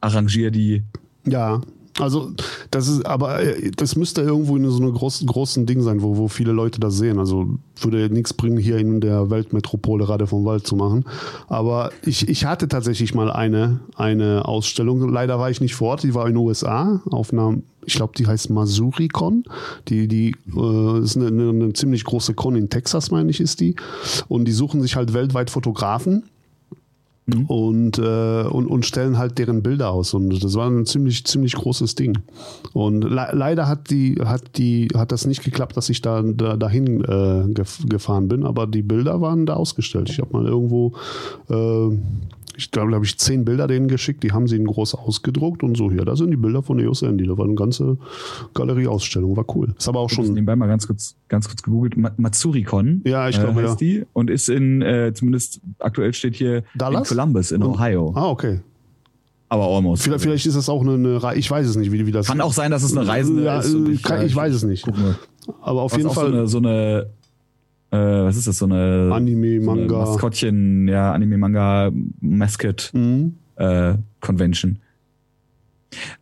arrangiere die. Ja, also das ist, aber äh, das müsste irgendwo in so einem großen, großen Ding sein, wo, wo viele Leute das sehen. Also würde ja nichts bringen, hier in der Weltmetropole Rade vom Wald zu machen. Aber ich, ich hatte tatsächlich mal eine, eine Ausstellung. Leider war ich nicht vor Ort, die war in den USA auf einer, ich glaube, die heißt MasuriCon. Die, die äh, ist eine, eine, eine ziemlich große Con in Texas, meine ich, ist die. Und die suchen sich halt weltweit Fotografen Mhm. und, äh, und, und stellen halt deren Bilder aus. Und das war ein ziemlich, ziemlich großes Ding. Und le leider hat die, hat die, hat das nicht geklappt, dass ich da, da dahin äh, gef gefahren bin, aber die Bilder waren da ausgestellt. Ich habe mal irgendwo, äh, ich glaube, habe ich zehn Bilder denen geschickt, die haben sie in groß ausgedruckt und so hier. Da sind die Bilder von EOS Andy. Da war eine ganze Galerieausstellung, war cool. Ist aber auch Ich habe schon. nebenbei mal ganz kurz, ganz kurz gegoogelt. Ma- Matsuri-Con Ja, ich äh, glaube, heißt ja. die und ist in, äh, zumindest aktuell steht hier Dallas? in Columbus in Ohio. Ah, okay. Aber almost. Vielleicht, vielleicht ist das auch eine, eine Reihe, ich weiß es nicht, wie, wie das Kann auch sein, dass es eine Reisende Ja, ist. und äh, kann- ich weiß es nicht. Aber auf Was jeden Fall so eine, so eine äh, was ist das, so eine Anime, so. Maskottchen, ja, Anime, Manga, Mascot Mhm. äh, Convention.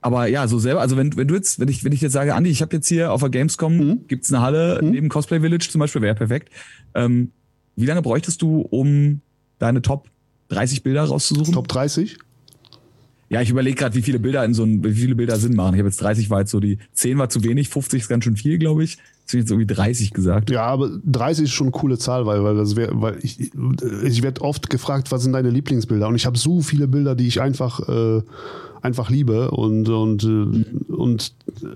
Aber ja, so selber, also wenn, wenn du jetzt, wenn ich, wenn ich jetzt sage, Andi, ich habe jetzt hier auf der Gamescom, Mhm. gibt's eine Halle Mhm. neben Cosplay Village zum Beispiel, wäre perfekt. Ähm, wie lange bräuchtest du, um deine Top 30 Bilder rauszusuchen? Top 30? Ja, ich überlege gerade, wie viele Bilder in so ein, wie viele Bilder Sinn machen. Ich habe jetzt 30 war jetzt so die 10 war zu wenig, 50 ist ganz schön viel, glaube ich. Deswegen jetzt irgendwie 30 gesagt. Ja, aber 30 ist schon eine coole Zahl, weil, weil, das wär, weil ich, ich werde oft gefragt, was sind deine Lieblingsbilder? Und ich habe so viele Bilder, die ich einfach, äh, einfach liebe. Und, und, äh, und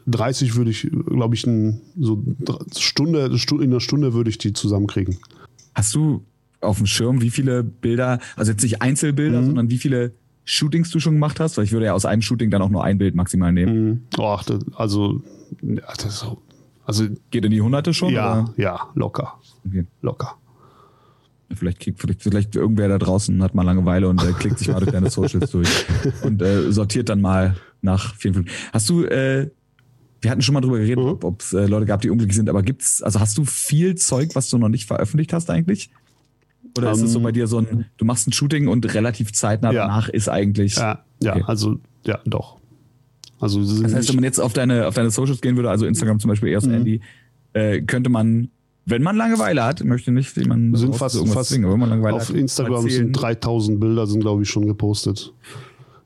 30 würde ich, glaube ich, ein, so Stunde, Stu- in einer Stunde würde ich die zusammenkriegen. Hast du auf dem Schirm, wie viele Bilder, also jetzt nicht Einzelbilder, Mhm. sondern wie viele Shootings du schon gemacht hast? Weil ich würde ja aus einem Shooting dann auch nur ein Bild maximal nehmen. Mhm. Oh, das, also, das ist so. Also, Geht in die Hunderte schon? ja, Oder? ja, locker. Okay. Locker. Vielleicht, kriegt, vielleicht, vielleicht irgendwer da draußen hat mal Langeweile und äh, klickt sich mal durch deine Socials durch und äh, sortiert dann mal nach vielen Filmen. Hast du, äh, wir hatten schon mal drüber geredet, Mhm. ob es äh, Leute gab, die unglücklich sind, aber gibt's, also hast du viel Zeug, was du noch nicht veröffentlicht hast eigentlich? Oder ist es so Ähm, bei dir so ein, du machst ein Shooting und relativ zeitnah Ja. danach ist eigentlich. Ja, ja, Okay. also, ja, doch. Also, Das heißt, wenn man jetzt auf deine, auf deine Socials gehen würde, also Instagram zum Beispiel, EOS Mhm. Andy, äh, könnte man wenn man Langeweile hat, möchte nicht jemanden sind fast, fast zwingen, wenn man Langeweile auf hat, Instagram erzählen. sind 3000 Bilder, sind glaube ich schon gepostet.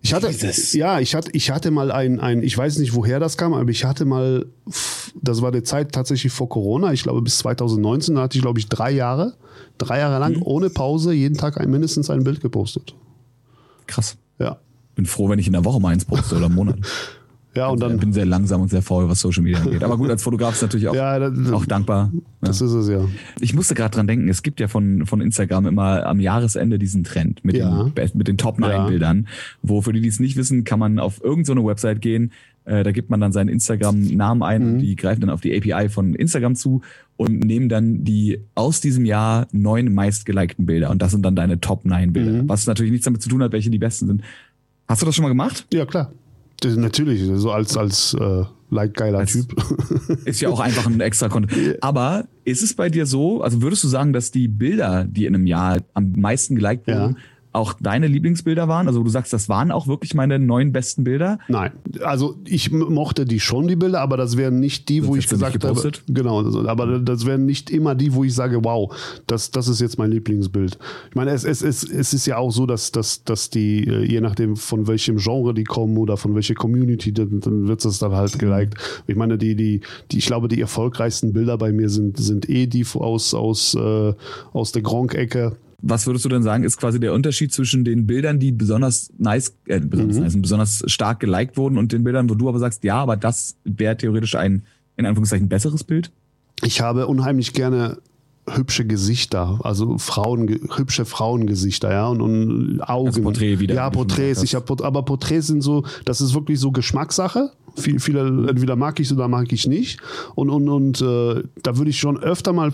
Ich hatte, Jesus. ja, ich hatte, ich hatte mal ein, ein, ich weiß nicht, woher das kam, aber ich hatte mal, das war die Zeit tatsächlich vor Corona, ich glaube bis 2019, da hatte ich glaube ich drei Jahre, drei Jahre lang Mhm. ohne Pause jeden Tag ein, mindestens ein Bild gepostet. Krass. Ja. Bin froh, wenn ich in der Woche mal eins poste oder im Monat. Ja, und Ich dann, bin sehr langsam und sehr faul, was Social Media angeht. Aber gut, als Fotograf ist natürlich auch, ja, das, auch dankbar. das ist es ja. Ich musste gerade dran denken, es gibt ja von, von Instagram immer am Jahresende diesen Trend mit Ja. den, mit den Top 9 Ja. Bildern, wo für die, die es nicht wissen, kann man auf irgendeine so Website gehen, äh, da gibt man dann seinen Instagram-Namen ein, Mhm. und die greifen dann auf die API von Instagram zu und nehmen dann die aus diesem Jahr neun meistgelikten Bilder und das sind dann deine Top 9 Bilder, Mhm. was natürlich nichts damit zu tun hat, welche die besten sind. Hast du das schon mal gemacht? Ja, klar. Das, natürlich, so als, als äh, like-geiler Als- Typ. Ist ja auch einfach ein extra Content. Aber ist es bei dir so, also würdest du sagen, dass die Bilder, die in einem Jahr am meisten geliked wurden, Ja. Auch deine Lieblingsbilder waren? Also du sagst, das waren auch wirklich meine neun besten Bilder? Nein, also ich mochte die schon, die Bilder, aber das wären nicht die, wo Sonst ich gesagt habe. Genau, aber das wären nicht immer die, wo ich sage, wow, das, das ist jetzt mein Lieblingsbild. Ich meine, es, es, es, es ist ja auch so, dass, dass, dass die, äh, je nachdem von welchem Genre die kommen oder von welcher Community, dann, dann wird es dann halt geliked. Ich meine, die, die, die, ich glaube, die erfolgreichsten Bilder bei mir sind, sind eh die aus, aus, äh, aus der Gronk-Ecke. Was würdest du denn sagen, ist quasi der Unterschied zwischen den Bildern, die besonders nice, äh, besonders, Mhm. nice, besonders stark geliked wurden und den Bildern, wo du aber sagst, ja, aber das wäre theoretisch ein, in Anführungszeichen, besseres Bild? Ich habe unheimlich gerne hübsche Gesichter, also Frauen, hübsche Frauengesichter, ja, und, und Augen. Also Porträt wieder, Ja, Porträts. Ich hab, aber Porträts sind so, das ist wirklich so Geschmackssache. Viel, viele, entweder mag ich es oder mag ich nicht. Und, und, und äh, da würde ich schon öfter mal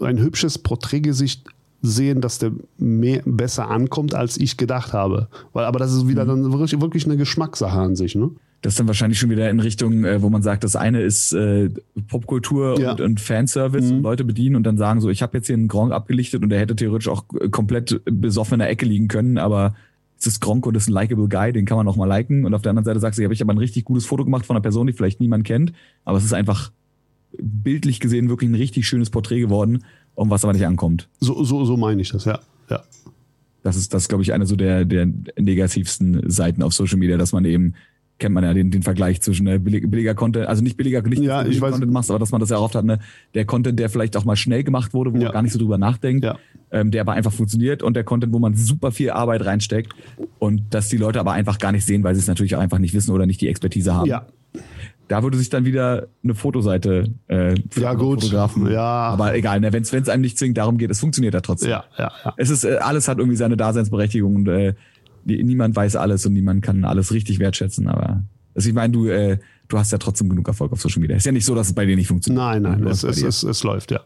ein hübsches Porträtgesicht sehen, dass der mehr, besser ankommt, als ich gedacht habe. Weil, aber das ist wieder Mhm. dann wirklich, wirklich eine Geschmackssache an sich, ne? Das ist dann wahrscheinlich schon wieder in Richtung, äh, wo man sagt, das eine ist äh, Popkultur Ja. und, und Fanservice und Leute bedienen und dann sagen so, ich habe jetzt hier einen Gronk abgelichtet und der hätte theoretisch auch äh, komplett besoffen in der Ecke liegen können, aber es ist Gronk und ist ein likable Guy, den kann man auch mal liken. Und auf der anderen Seite sagst du, habe ich aber ein richtig gutes Foto gemacht von einer Person, die vielleicht niemand kennt, aber es ist einfach bildlich gesehen wirklich ein richtig schönes Porträt geworden, um was aber nicht ankommt. So, so, so meine ich das, ja. ja. Das ist, das glaube ich, eine so der, der negativsten Seiten auf Social Media, dass man eben, kennt man ja den, den Vergleich zwischen billig, billiger Content, also nicht billiger, nicht Ja, ich billigen weiß. Content machst, aber dass man das ja oft hat, ne? der Content, der vielleicht auch mal schnell gemacht wurde, wo Ja. man gar nicht so drüber nachdenkt, Ja. ähm, der aber einfach funktioniert und der Content, wo man super viel Arbeit reinsteckt und dass die Leute aber einfach gar nicht sehen, weil sie es natürlich auch einfach nicht wissen oder nicht die Expertise haben. Ja, Da würde sich dann wieder eine Fotoseite äh, für Ja, gut. Fotografen. Ja. Aber egal, ne? wenn es einem nicht zwingend darum geht, es funktioniert ja trotzdem. ja, ja, ja. Es ist, äh, alles hat irgendwie seine Daseinsberechtigung und äh, niemand weiß alles und niemand kann alles richtig wertschätzen, aber also ich meine, du, äh, du hast ja trotzdem genug Erfolg auf Social Media. Ist ja nicht so, dass es bei dir nicht funktioniert. Nein, nein, es, es, es, es läuft, ja.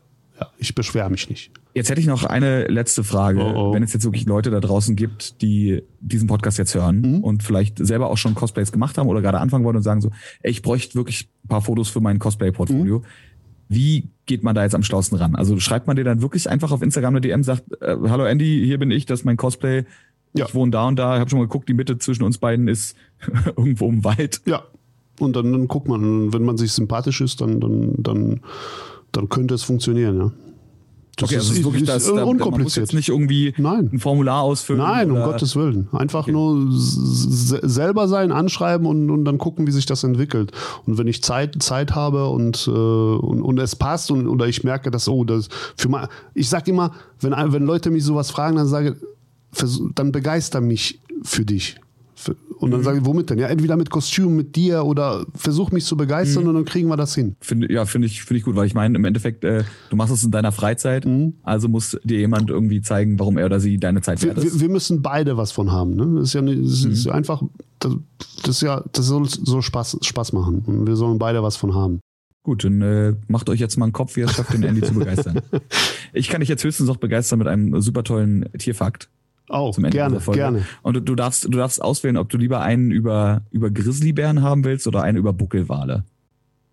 Ich beschwere mich nicht. Jetzt hätte ich noch eine letzte Frage. Oh, oh. Wenn es jetzt wirklich Leute da draußen gibt, die diesen Podcast jetzt hören Mhm. und vielleicht selber auch schon Cosplays gemacht haben oder gerade anfangen wollen und sagen so, ey, ich bräuchte wirklich ein paar Fotos für mein Cosplay-Portfolio. Mhm. Wie geht man da jetzt am schlausten ran? Also schreibt man dir dann wirklich einfach auf Instagram eine DM, sagt, äh, hallo Andy, hier bin ich, das ist mein Cosplay. Ja. Ich wohne da und da, ich habe schon mal geguckt, die Mitte zwischen uns beiden ist irgendwo im Wald. Ja. Und dann, dann guckt man, wenn man sich sympathisch ist, dann, dann, dann, dann könnte es funktionieren, ja. Das Okay, also es ist wirklich das, äh, da, man unkompliziert. jetzt nicht irgendwie Nein. ein Formular ausfüllen. Nein, um Gottes Willen. Einfach nur s- s- selber sein, anschreiben und, und dann gucken, wie sich das entwickelt. Und wenn ich Zeit, Zeit habe und, äh, und, und es passt und oder ich merke, dass, oh, das für mal, ich sag immer, wenn, wenn Leute mich sowas fragen, dann sage dann begeister mich für dich. Und Mhm. dann sage ich, womit denn? Ja, entweder mit Kostüm, mit dir oder versuch mich zu Mhm. begeistern und dann kriegen wir das hin. Finde, ja, finde ich, finde ich gut, weil ich meine, im Endeffekt, äh, du machst es in deiner Freizeit, also muss dir jemand irgendwie zeigen, warum er oder sie deine Zeit wert Wir, ist. wir, wir müssen beide was von haben. Ne? Das ist ja nicht, das ist Mhm. einfach, das, das ist ja, das soll so Spaß, Spaß machen. Und wir sollen beide was von haben. Gut, dann äh, macht euch jetzt mal einen Kopf, wie ihr es schafft, den Andy zu begeistern. Ich kann dich jetzt höchstens noch begeistern mit einem super tollen Tierfakt Auch, zum Ende gerne, Folge. gerne. Und du, du darfst, du darfst auswählen, ob du lieber einen über, über Grizzlybären haben willst oder einen über Buckelwale.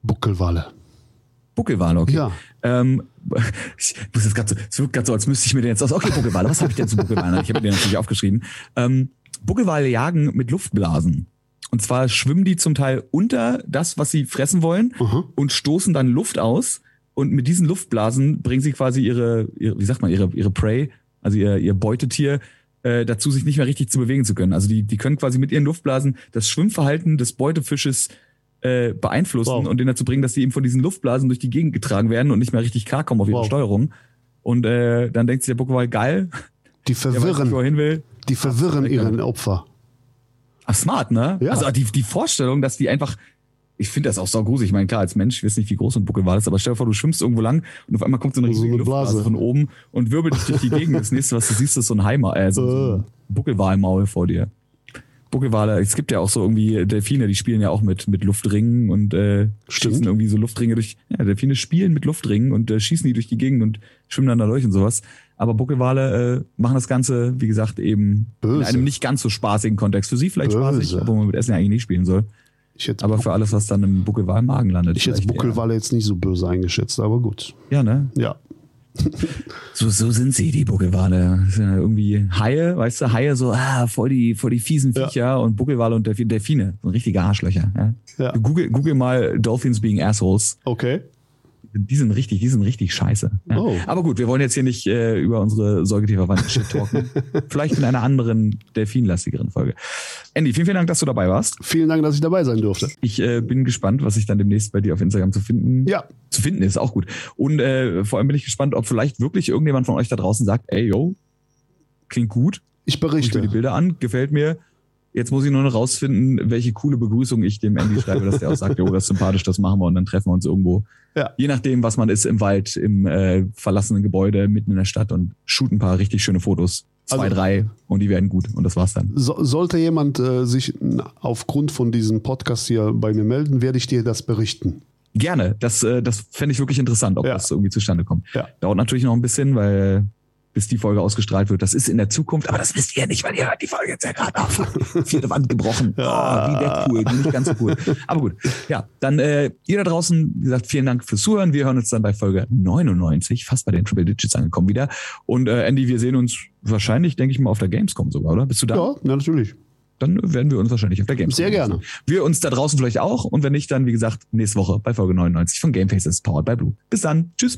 Buckelwale. Buckelwale, okay. Ja. Ähm, ich muss jetzt gerade so, es wirkt gerade so, als müsste ich mir den jetzt aus. Okay, Buckelwale, was habe ich denn zu Buckelwalen? Ich habe mir den natürlich aufgeschrieben. Ähm, Buckelwale jagen mit Luftblasen. Und zwar schwimmen die zum Teil unter das, was sie fressen wollen Aha. und stoßen dann Luft aus. Und mit diesen Luftblasen bringen sie quasi ihre, ihre wie sagt man, ihre, ihre Prey, also ihr, ihr Beutetier, äh, dazu, sich nicht mehr richtig zu bewegen zu können. Also die, die können quasi mit ihren Luftblasen das Schwimmverhalten des Beutefisches äh, beeinflussen Wow. und den dazu bringen, dass sie eben von diesen Luftblasen durch die Gegend getragen werden und nicht mehr richtig klarkommen auf ihre Wow. Steuerung. Und äh, dann denkt sich der Buckelwal, geil, Die weiß verwirren, er hin will. die verwirren ihren. Opfer. Ach, smart, ne? Ja. Also die, die Vorstellung, dass die einfach, ich finde das auch sau gruselig. Ich meine, klar, als Mensch, ich weiß nicht, wie groß so ein Buckelwal ist, aber stell dir vor, du schwimmst irgendwo lang und auf einmal kommt so eine So riesige eine Luftblase Blase. von oben und wirbelt dich durch die Gegend. Das nächste, was du siehst, ist so ein Heimer, äh, so, so ein Buckelwalmaul vor dir. Buckelwale, es gibt ja auch so irgendwie Delfine, die spielen ja auch mit, mit Luftringen und äh, Stimmt. schießen irgendwie so Luftringe durch. Ja, Delfine spielen mit Luftringen und äh, schießen die durch die Gegend und schwimmen dann da durch und sowas. Aber Buckelwale äh, machen das Ganze, wie gesagt, eben in Böse. einem nicht ganz so spaßigen Kontext. Für sie vielleicht Böse. spaßig, obwohl man mit Essen ja eigentlich nicht spielen soll. Aber für alles, was dann im Buckelwal im Magen landet. ich hätte. Buckelwalle jetzt nicht so böse eingeschätzt, aber gut. Ja, ne? Ja. So, so sind sie, die Buckelwale. Ja irgendwie Haie, weißt du, Haie so, ah, voll die, voll die fiesen Ja. Viecher und Buckelwale und Delfine, Delfine, so richtige Arschlöcher. Ja? Ja. Google, Google mal Dolphins being assholes. Okay. Die sind richtig, die sind richtig scheiße. Ja. Oh. Aber gut, wir wollen jetzt hier nicht äh, über unsere Säugetierverwandten shit talken. Vielleicht in einer anderen, delfinlastigeren Folge. Andy, vielen, vielen Dank, dass du dabei warst. Vielen Dank, dass ich dabei sein durfte. Ich äh, bin gespannt, was sich dann demnächst bei dir auf Instagram zu finden Ja. zu finden ist, auch gut. Und äh, vor allem bin ich gespannt, ob vielleicht wirklich irgendjemand von euch da draußen sagt, ey, yo, klingt gut, Ich guck ich mir die berichte. Bilder an, gefällt mir. Jetzt muss ich nur noch rausfinden, welche coole Begrüßung ich dem Andy schreibe, dass der auch sagt, jo, das ist sympathisch, das machen wir und dann treffen wir uns irgendwo. Ja. Je nachdem, was man ist, im Wald, im äh, verlassenen Gebäude, mitten in der Stadt und shoot ein paar richtig schöne Fotos. Zwei, Also- drei und die werden gut und das war's dann. So, sollte jemand äh, sich aufgrund von diesem Podcast hier bei mir melden, werde ich dir das berichten. Gerne, das, äh, das fände ich wirklich interessant, ob Ja. das irgendwie zustande kommt. Ja. Dauert natürlich noch ein bisschen, weil bis die Folge ausgestrahlt wird. Das ist in der Zukunft, aber das wisst ihr nicht, weil ihr hört die Folge jetzt ja gerade auf. Vierte Wand gebrochen. Oh, wie cool, die nicht ganz so cool. Aber gut, ja, dann äh, ihr da draußen, wie gesagt, vielen Dank fürs Zuhören. Wir hören uns dann bei Folge 99, fast bei den Triple Digits angekommen wieder. Und äh, Andy, wir sehen uns wahrscheinlich, denke ich mal, auf der Gamescom sogar, oder? Bist du da? Ja, ja natürlich. Dann werden wir uns wahrscheinlich auf der Gamescom Sehr gerne. sehen. Wir uns da draußen vielleicht auch. Und wenn nicht, dann, wie gesagt, nächste Woche bei Folge 99 von Game Faces, powered by Blue. Bis dann. Tschüss.